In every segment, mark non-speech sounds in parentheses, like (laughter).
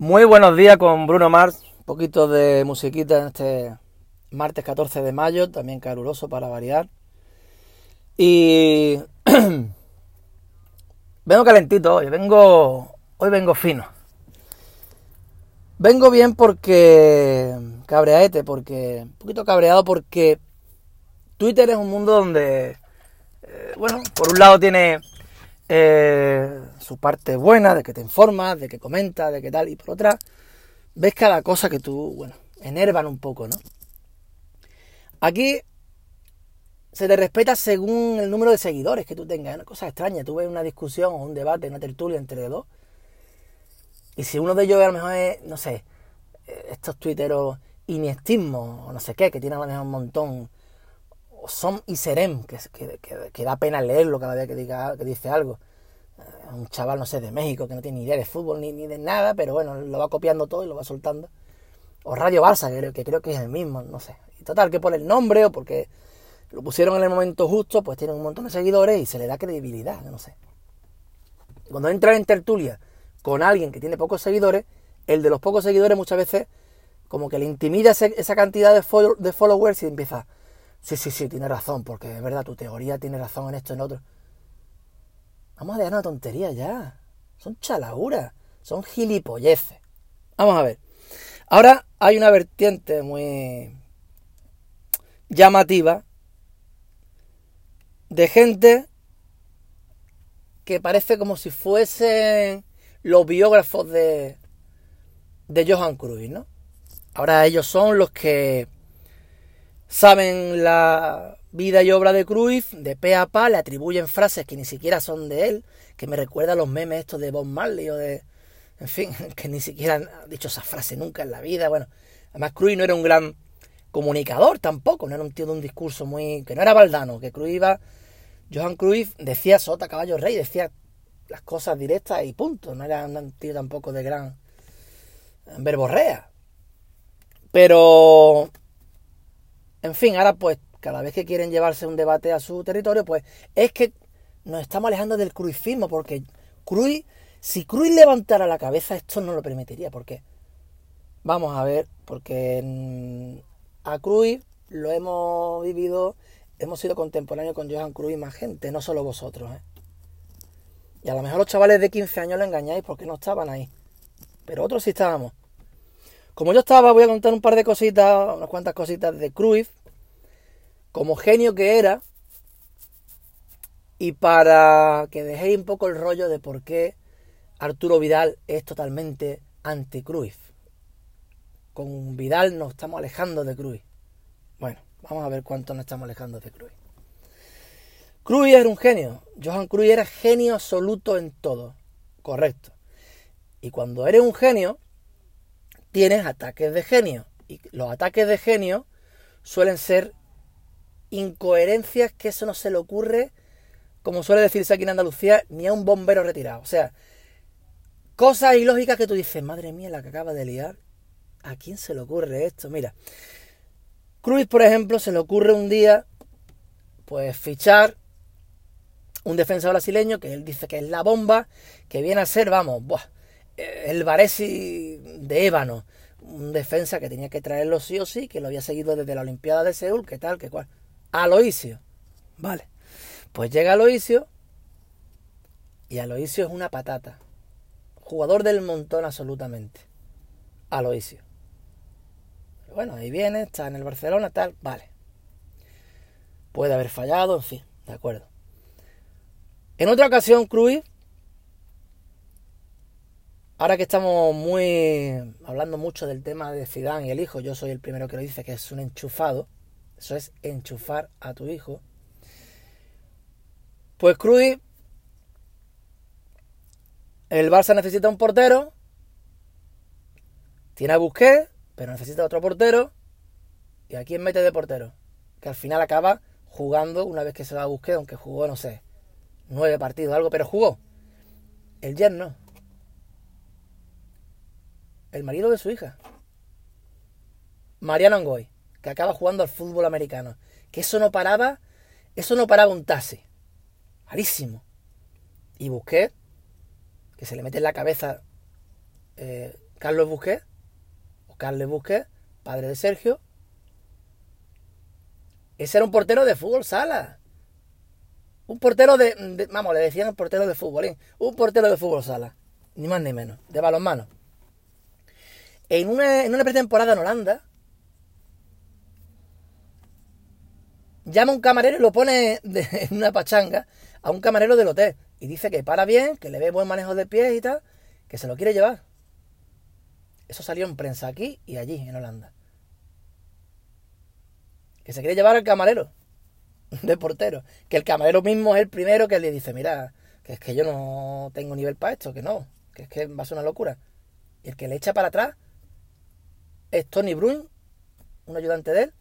Muy buenos días con Bruno Mars, un poquito de musiquita en este martes 14 de mayo, también caluroso para variar. Y (clears throat) vengo calentito hoy, vengo hoy vengo fino. Vengo bien porque cabreaete, porque un poquito cabreado porque Twitter es un mundo donde eh, bueno, por un lado tiene eh, su parte buena, de que te informas, de que comentas, de que tal, y por otra, ves cada cosa que tú, bueno, enervan un poco, ¿no? Aquí se te respeta según el número de seguidores que tú tengas, es una cosa extraña, tú ves una discusión o un debate, una tertulia entre dos, y si uno de ellos a lo mejor es, no sé, estos tuiteros iniestismos o no sé qué, que tienen a lo mejor un montón Som y Serem, que, que, da pena leerlo cada vez que, diga, que dice algo. Eh, un chaval, no sé, de México, que no tiene ni idea de fútbol ni, de nada, pero bueno, lo va copiando todo y lo va soltando. O Radio Barça, que creo, que creo que es el mismo, no sé. Y total, que por el nombre o porque lo pusieron en el momento justo, pues tiene un montón de seguidores y se le da credibilidad, no sé. Cuando entra en tertulia con alguien que tiene pocos seguidores, el de los pocos seguidores muchas veces como que le intimida esa cantidad de followers y empieza Sí, sí, sí, tiene razón, porque es verdad, tu teoría tiene razón en esto en otro. Vamos a dejar una tontería ya. Son chalaguras, son gilipolleces. Vamos a ver. Ahora hay una vertiente muy llamativa de gente que parece como si fuesen los biógrafos de, de Johan Cruyff, ¿no? Ahora ellos son los que saben la vida y obra de Cruyff, de pe a pa, le atribuyen frases que ni siquiera son de él, que me recuerda a los memes estos de Bob Marley o de... En fin, (laughs) que ni siquiera ha dicho esa frase nunca en la vida. Bueno, además Cruyff no era un gran comunicador tampoco, no era un tío de un discurso muy... que no era baldano, que Cruyff iba... Johan Cruyff decía sota, caballo rey, decía las cosas directas y punto. No era un tío tampoco de gran verborrea. Pero en fin, ahora pues cada vez que quieren llevarse un debate a su territorio, pues es que nos estamos alejando del cruifismo, porque Cruz, si Cruz levantara la cabeza, esto no lo permitiría, porque vamos a ver, porque a Cruz lo hemos vivido, hemos sido contemporáneos con Johan Cruz y más gente, no solo vosotros. ¿eh? Y a lo mejor los chavales de 15 años lo engañáis porque no estaban ahí, pero otros sí estábamos. Como yo estaba, voy a contar un par de cositas, unas cuantas cositas de Cruyff, como genio que era, y para que dejéis un poco el rollo de por qué Arturo Vidal es totalmente anti-Cruyff. Con Vidal nos estamos alejando de Cruyff. Bueno, vamos a ver cuánto nos estamos alejando de Cruyff. Cruyff era un genio. Johan Cruyff era genio absoluto en todo. Correcto. Y cuando eres un genio, tienes ataques de genio. Y los ataques de genio suelen ser incoherencias que eso no se le ocurre, como suele decirse aquí en Andalucía, ni a un bombero retirado. O sea, cosas ilógicas que tú dices, madre mía, la que acaba de liar. ¿A quién se le ocurre esto? Mira, Cruz, por ejemplo, se le ocurre un día, pues, fichar un defensa brasileño que él dice que es la bomba, que viene a ser, vamos, buah, el Varesi de ébano, un defensa que tenía que traerlo sí o sí, que lo había seguido desde la Olimpiada de Seúl, que tal, que cual. Aloisio. Vale. Pues llega Aloisio y Aloisio es una patata. Jugador del montón absolutamente. Aloisio. Bueno, ahí viene, está en el Barcelona, tal, vale. Puede haber fallado, en fin, de acuerdo. En otra ocasión, Cruz Ahora que estamos muy hablando mucho del tema de Zidane y el hijo, yo soy el primero que lo dice que es un enchufado. Eso es enchufar a tu hijo. Pues Cruz, el Barça necesita un portero. Tiene a Busquets, pero necesita otro portero. ¿Y a quién mete de portero? Que al final acaba jugando una vez que se va a Busquets, aunque jugó, no sé, nueve partidos, algo, pero jugó. El Jen no el marido de su hija. Mariano Angoy, que acaba jugando al fútbol americano. Que eso no paraba, eso no paraba un taxi. Malísimo. Y busqué que se le mete en la cabeza eh, Carlos Busquets, o Carles Busquets, padre de Sergio. Ese era un portero de fútbol sala. Un portero de, vamos, le decían portero de fútbol, ¿eh? un portero de fútbol sala, ni más ni menos, de balonmano. En una, pretemporada en Holanda, llama un camarero y lo pone (laughs) en una pachanga a un camarero del hotel. Y dice que para bien, que le ve buen manejo de pies y tal, que se lo quiere llevar. Eso salió en prensa aquí y allí, en Holanda. Que se quiere llevar al camarero (laughs) de portero. Que el camarero mismo es el primero que le dice, mira, que es que yo no tengo nivel para esto, que no, que es que va a ser una locura. Y el que le echa para atrás es Tony Bruin, un ayudante de él,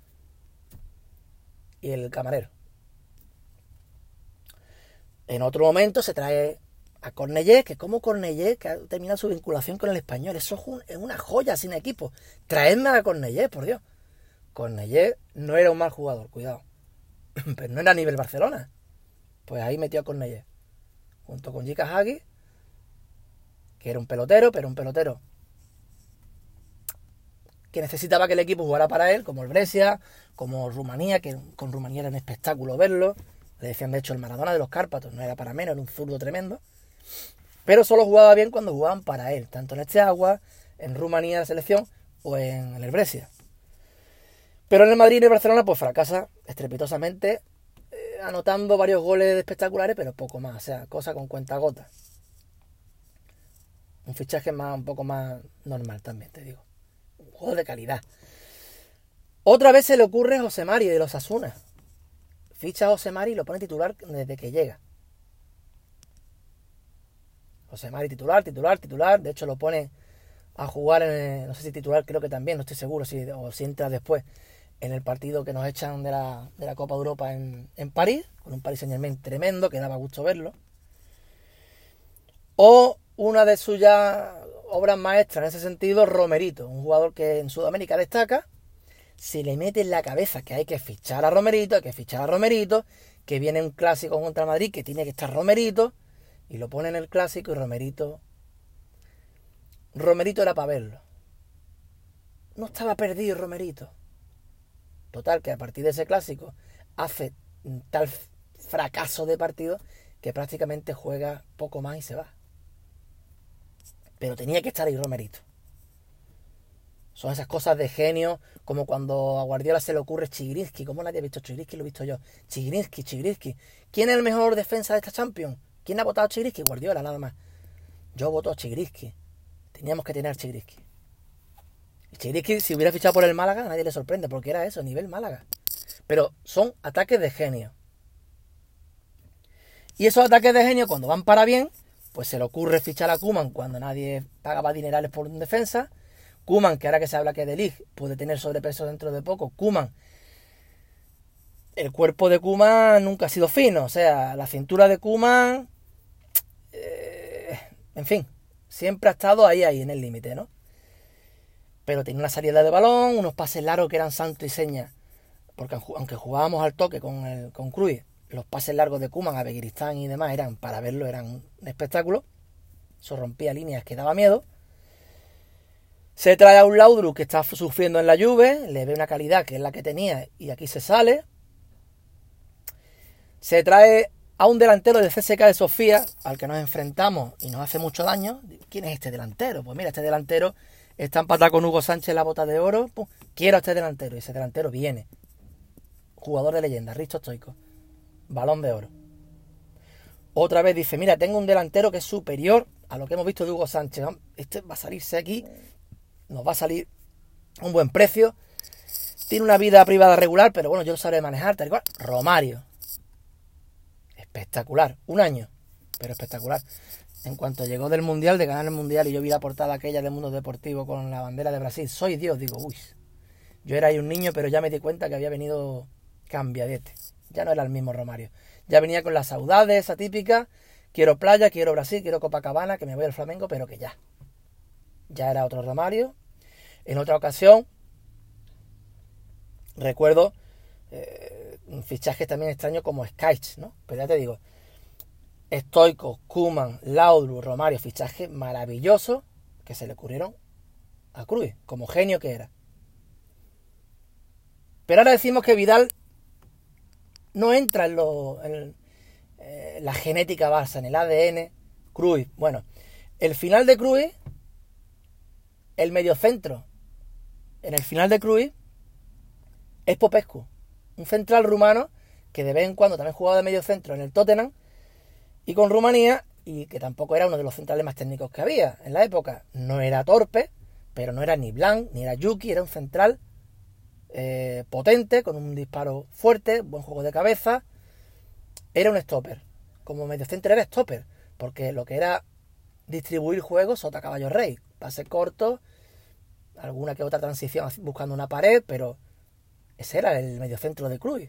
y el camarero. En otro momento se trae a Cornellé, que como Cornellé, que ha terminado su vinculación con el español, eso es, una joya sin equipo. Traedme a Cornellé, por Dios. Cornellé no era un mal jugador, cuidado. (clears throat) Pero no era a nivel Barcelona. Pues ahí metió a Cornellé. Junto con Jika Hagi, que era un pelotero, pero un pelotero que necesitaba que el equipo jugara para él, como el Brescia, como Rumanía, que con Rumanía era un espectáculo verlo. Le decían, de hecho, el Maradona de los Cárpatos, no era para menos, era un zurdo tremendo. Pero solo jugaba bien cuando jugaban para él, tanto en este en Rumanía la selección o en el Brescia. Pero en el Madrid y el Barcelona pues fracasa estrepitosamente, eh, anotando varios goles espectaculares, pero poco más, o sea, cosa con cuenta gota. Un fichaje más, un poco más normal también, te digo juego de calidad. Otra vez se le ocurre a José Mari de los Asuna. Ficha a José Mari y lo pone titular desde que llega. José Mari titular, titular, titular. De hecho lo pone a jugar en, no sé si titular, creo que también, no estoy seguro si, o si entra después en el partido que nos echan de la, de la Copa Europa en, en París, con un Paris Saint Germain tremendo, que daba gusto verlo. O una de sus ya obras maestras en ese sentido, Romerito, un jugador que en Sudamérica destaca, se le mete en la cabeza que hay que fichar a Romerito, hay que fichar a Romerito, que viene un clásico contra Madrid que tiene que estar Romerito, y lo pone en el clásico y Romerito... Romerito era para verlo. No estaba perdido Romerito. Total, que a partir de ese clásico hace tal fracaso de partido que prácticamente juega poco más y se va. Pero tenía que estar ahí Romerito. Son esas cosas de genio, como cuando a Guardiola se le ocurre Chigrinsky. ¿Cómo nadie ha visto Chigrinsky? Lo he visto yo. Chigrinsky, Chigrinsky. ¿Quién es el mejor defensa de esta Champions? ¿Quién ha votado a Chigrinsky? Guardiola, nada más. Yo voto a Chigrinsky. Teníamos que tener a Chigrinsky. Chigrinsky, si hubiera fichado por el Málaga, nadie le sorprende, porque era eso, nivel Málaga. Pero son ataques de genio. Y esos ataques de genio, cuando van para bien, pues se le ocurre fichar a Kuman cuando nadie pagaba dinerales por un defensa. Kuman, que ahora que se habla que de Lig puede tener sobrepeso dentro de poco. Kuman, el cuerpo de Kuman nunca ha sido fino. O sea, la cintura de Kuman, eh, en fin, siempre ha estado ahí, ahí, en el límite, ¿no? Pero tenía una salida de balón, unos pases largos que eran santo y seña. Porque aunque jugábamos al toque con, el, con Cruz, los pases largos de Kuman a Begiristán y demás eran, para verlo, eran un espectáculo. Eso rompía líneas que daba miedo. Se trae a un Laudru que está sufriendo en la lluvia, le ve una calidad que es la que tenía y aquí se sale. Se trae a un delantero del CSK de Sofía, al que nos enfrentamos y nos hace mucho daño. ¿Quién es este delantero? Pues mira, este delantero está empatado con Hugo Sánchez la bota de oro. Quiero a este delantero y ese delantero viene. Jugador de leyenda, Risto Stoico balón de oro. Otra vez dice, mira, tengo un delantero que es superior a lo que hemos visto de Hugo Sánchez. Este va a salirse aquí, nos va a salir un buen precio. Tiene una vida privada regular, pero bueno, yo lo sabré manejar, tal cual. Romario. Espectacular. Un año, pero espectacular. En cuanto llegó del Mundial, de ganar el Mundial, y yo vi la portada aquella del mundo deportivo con la bandera de Brasil, soy Dios, digo, uy. Yo era ahí un niño, pero ya me di cuenta que había venido cambiadete. Ya no era el mismo Romario. Ya venía con las saudades, esa típica. Quiero playa, quiero Brasil, quiero Copacabana, que me voy al Flamengo, pero que ya. Ya era otro Romario. En otra ocasión, recuerdo eh, un fichaje también extraño como Skych, ¿no? Pero ya te digo, Stoico, Kuman, Laudru, Romario, fichaje maravilloso que se le ocurrieron a Cruz, como genio que era. Pero ahora decimos que Vidal no entra en, lo, en eh, la genética base, en el ADN. Cruz, bueno, el final de Cruz, el mediocentro, en el final de Cruz, es Popescu, un central rumano que de vez en cuando también jugaba de mediocentro en el Tottenham y con Rumanía y que tampoco era uno de los centrales más técnicos que había en la época. No era torpe, pero no era ni Blanc, ni era Yuki, era un central eh, potente, con un disparo fuerte, buen juego de cabeza. Era un stopper. Como mediocentro era stopper, porque lo que era distribuir juegos, sota caballo rey. Pase corto, alguna que otra transición buscando una pared, pero ese era el mediocentro de Cruz.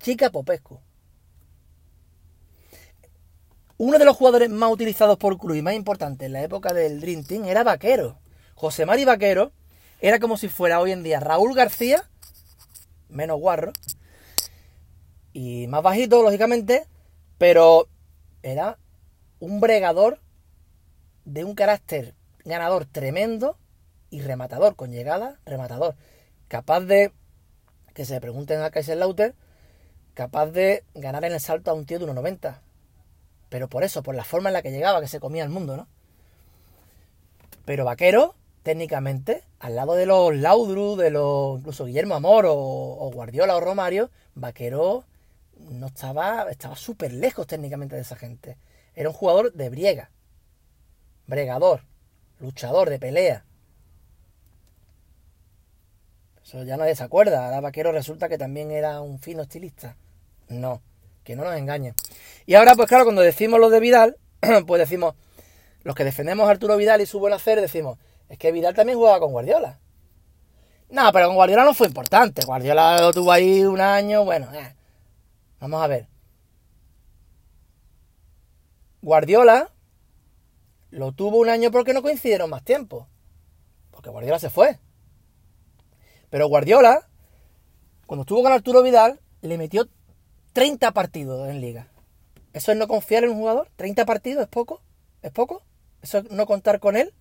Chica Popescu. Uno de los jugadores más utilizados por Cruz más importante en la época del Dream Team era Vaquero. José Mari Vaquero era como si fuera hoy en día Raúl García, menos guarro, y más bajito, lógicamente, pero era un bregador de un carácter ganador tremendo y rematador, con llegada, rematador. Capaz de, que se pregunten a Lauter, capaz de ganar en el salto a un tío de 1,90 pero por eso, por la forma en la que llegaba, que se comía el mundo, ¿no? Pero Vaquero, técnicamente, al lado de los Laudru, de los incluso Guillermo Amor o, Guardiola o Romario, Vaquero no estaba, estaba súper lejos técnicamente de esa gente. Era un jugador de briega, bregador, luchador de pelea. Eso ya nadie se acuerda. Ahora Vaquero resulta que también era un fino estilista. No que no nos engañen. Y ahora, pues claro, cuando decimos lo de Vidal, (clears throat) pues decimos, los que defendemos a Arturo Vidal y su buen hacer, decimos, es que Vidal también jugaba con Guardiola. No, pero con Guardiola no fue importante. Guardiola lo tuvo ahí un año, bueno, eh. vamos a ver. Guardiola lo tuvo un año porque no coincidieron más tiempo. Porque Guardiola se fue. Pero Guardiola, cuando estuvo con Arturo Vidal, le metió 30 partidos en liga. ¿Eso es no confiar en un jugador? ¿30 partidos es poco? ¿Es poco? ¿Eso es no contar con él?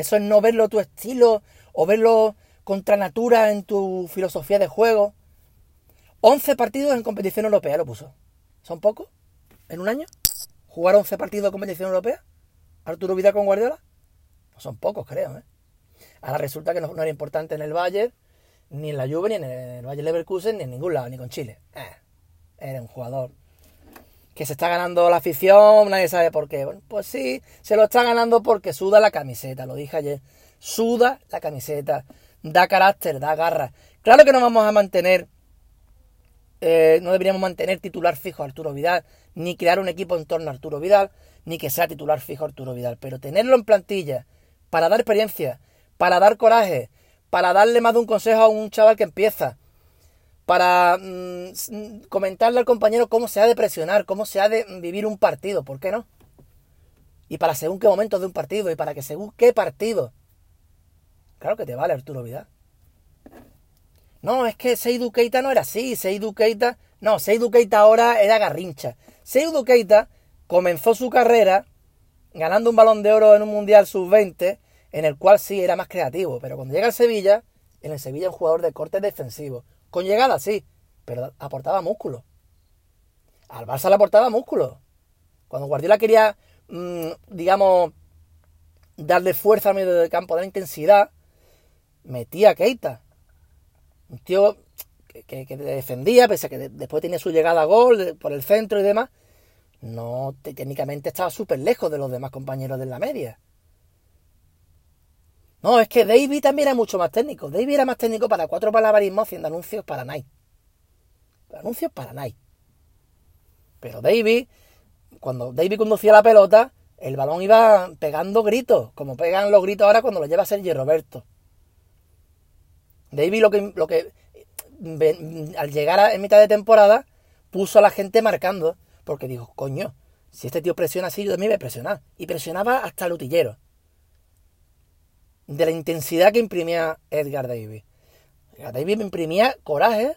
¿Eso es no verlo tu estilo o verlo contra natura en tu filosofía de juego? 11 partidos en competición europea lo puso. ¿Son pocos? ¿En un año? ¿Jugar 11 partidos en competición europea? ¿Arturo Vidal con Guardiola? No son pocos, creo. ¿eh? Ahora resulta que no, era importante en el Bayern, ni en la Juve, ni en el Bayern Leverkusen, ni en ningún lado, ni con Chile. Eh era un jugador que se está ganando la afición, nadie sabe por qué. Bueno, pues sí, se lo está ganando porque suda la camiseta, lo dije ayer. Suda la camiseta, da carácter, da garra. Claro que no vamos a mantener, eh, no deberíamos mantener titular fijo a Arturo Vidal, ni crear un equipo en torno a Arturo Vidal, ni que sea titular fijo a Arturo Vidal, pero tenerlo en plantilla para dar experiencia, para dar coraje, para darle más de un consejo a un chaval que empieza, para mm, comentarle al compañero cómo se ha de presionar, cómo se ha de vivir un partido, ¿por qué no? Y para según qué momento de un partido, y para que según qué partido. Claro que te vale Arturo Vidal. No, es que Seydou Keita no era así, Seydou Keita... No, Seydou Keita ahora era garrincha. Seydou Keita comenzó su carrera ganando un balón de oro en un Mundial Sub-20, en el cual sí era más creativo, pero cuando llega al Sevilla, en el Sevilla es un jugador de corte defensivo, con llegada, sí, pero aportaba músculo. Al Barça le aportaba músculo. Cuando Guardiola quería, mm, digamos, darle fuerza al medio del campo, dar intensidad, metía a Keita. Un tío que, que, defendía, pese a que después tenía su llegada a gol por el centro y demás. No, técnicamente estaba súper lejos de los demás compañeros de la media. No, es que David también era mucho más técnico. David era más técnico para cuatro palabrismos haciendo anuncios para Nike. Anuncios para Nike. Pero David, cuando David conducía la pelota, el balón iba pegando gritos, como pegan los gritos ahora cuando lo lleva Sergio Roberto. David lo que, lo que al llegar en mitad de temporada puso a la gente marcando, porque dijo, coño, si este tío presiona así, yo también voy a presionar. Y presionaba hasta el utillero de la intensidad que imprimía Edgar Davis. Edgar Davis imprimía coraje,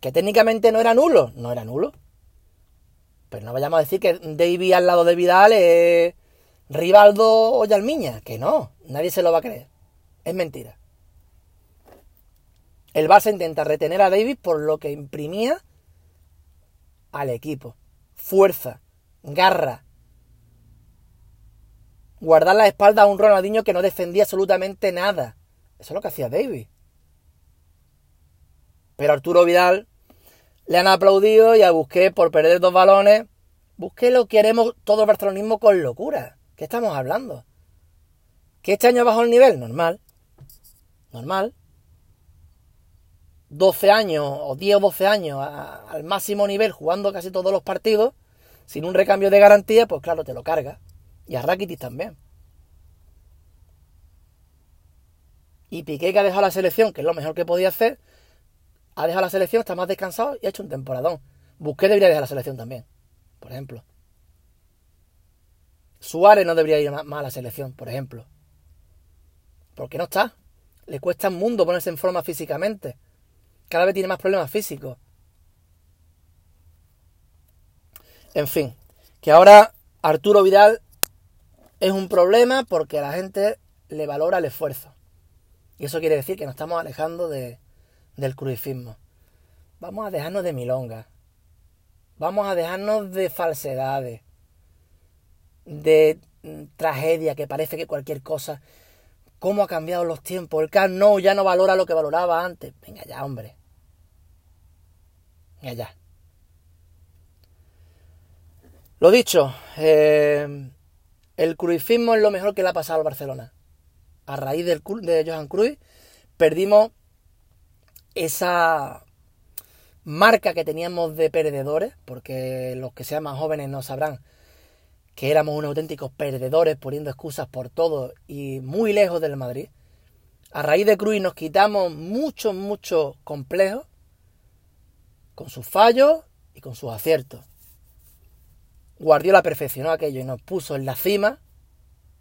que técnicamente no era nulo, no era nulo. Pero no vayamos a decir que Davis al lado de Vidal es Rivaldo o Yalmiña, que no, nadie se lo va a creer. Es mentira. El Barça intenta retener a Davis por lo que imprimía al equipo. Fuerza, garra. Guardar la espalda a un Ronaldinho que no defendía absolutamente nada. Eso es lo que hacía Davis. Pero Arturo Vidal le han aplaudido y a Busqué por perder dos balones. Busqué lo que haremos todo el barcelonismo con locura. ¿Qué estamos hablando? ¿Que este año bajó el nivel? Normal. Normal. 12 años o 10 o 12 años al máximo nivel jugando casi todos los partidos sin un recambio de garantía, pues claro, te lo carga. Y a Rakitic también. Y Piqué que ha dejado la selección, que es lo mejor que podía hacer, ha dejado la selección, está más descansado y ha hecho un temporadón. Busqué debería dejar la selección también, por ejemplo. Suárez no debería ir más a la selección, por ejemplo. Porque no está. Le cuesta un mundo ponerse en forma físicamente. Cada vez tiene más problemas físicos. En fin, que ahora Arturo Vidal es un problema porque a la gente le valora el esfuerzo. Y eso quiere decir que nos estamos alejando de, del cruifismo. Vamos a dejarnos de milonga. Vamos a dejarnos de falsedades. De mm, tragedia que parece que cualquier cosa. ¿Cómo ha cambiado los tiempos? El Camp ya no valora lo que valoraba antes. Venga ya, hombre. Venga ya. Lo dicho, eh, el cruifismo es lo mejor que le ha pasado al Barcelona. A raíz del, de Johan Cruyff perdimos esa marca que teníamos de perdedores, porque los que sean más jóvenes no sabrán que éramos unos auténticos perdedores poniendo excusas por todo y muy lejos del Madrid. A raíz de Cruz nos quitamos muchos, muchos complejos con sus fallos y con sus aciertos. Guardiola perfeccionó aquello y nos puso en la cima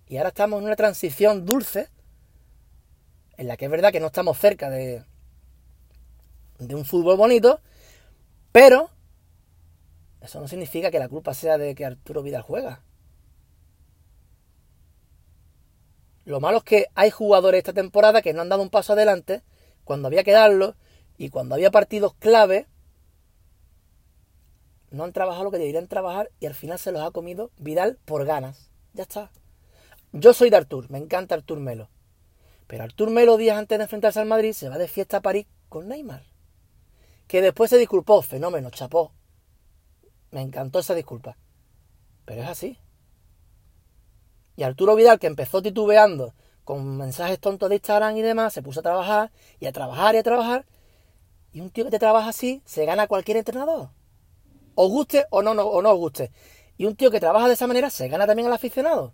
y ahora estamos en una transición dulce en la que es verdad que no estamos cerca de, de un fútbol bonito, pero eso no significa que la culpa sea de que Arturo Vidal juega. Lo malo es que hay jugadores esta temporada que no han dado un paso adelante cuando había que darlo y cuando había partidos clave no han trabajado lo que deberían trabajar y al final se los ha comido Vidal por ganas. Ya está. Yo soy de Artur, me encanta Artur Melo. Pero Artur Melo días antes de enfrentarse al Madrid se va de fiesta a París con Neymar que después se disculpó, fenómeno, chapó. Me encantó esa disculpa. Pero es así. Y Arturo Vidal, que empezó titubeando con mensajes tontos de Instagram y demás, se puso a trabajar y a trabajar y a trabajar. Y un tío que te trabaja así se gana cualquier entrenador. Os guste o no, no, o no os guste. Y un tío que trabaja de esa manera se gana también al aficionado.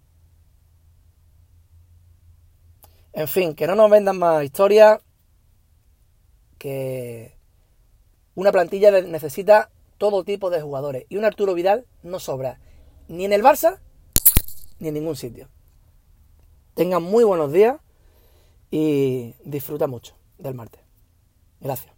En fin, que no nos vendan más historias. Que una plantilla necesita todo tipo de jugadores. Y un Arturo Vidal no sobra ni en el Barça ni en ningún sitio. Tengan muy buenos días y disfruta mucho del martes. Gracias.